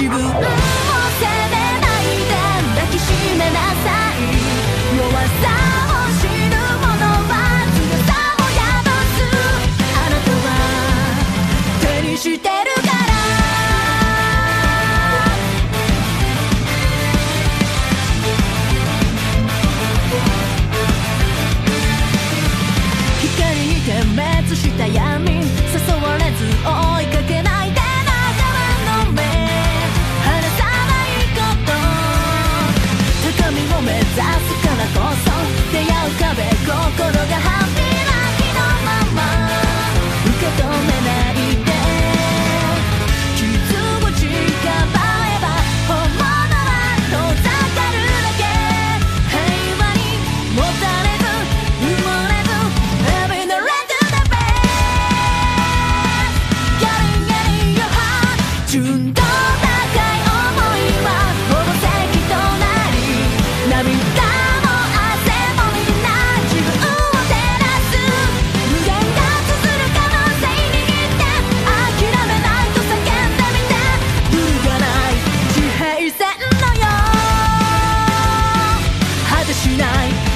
自分を責めないで抱きしめなさい。弱さを知る者は強さを宿すあなたは手にしてるから。光に点滅した闇。雑かなこそ出会う壁 tonight.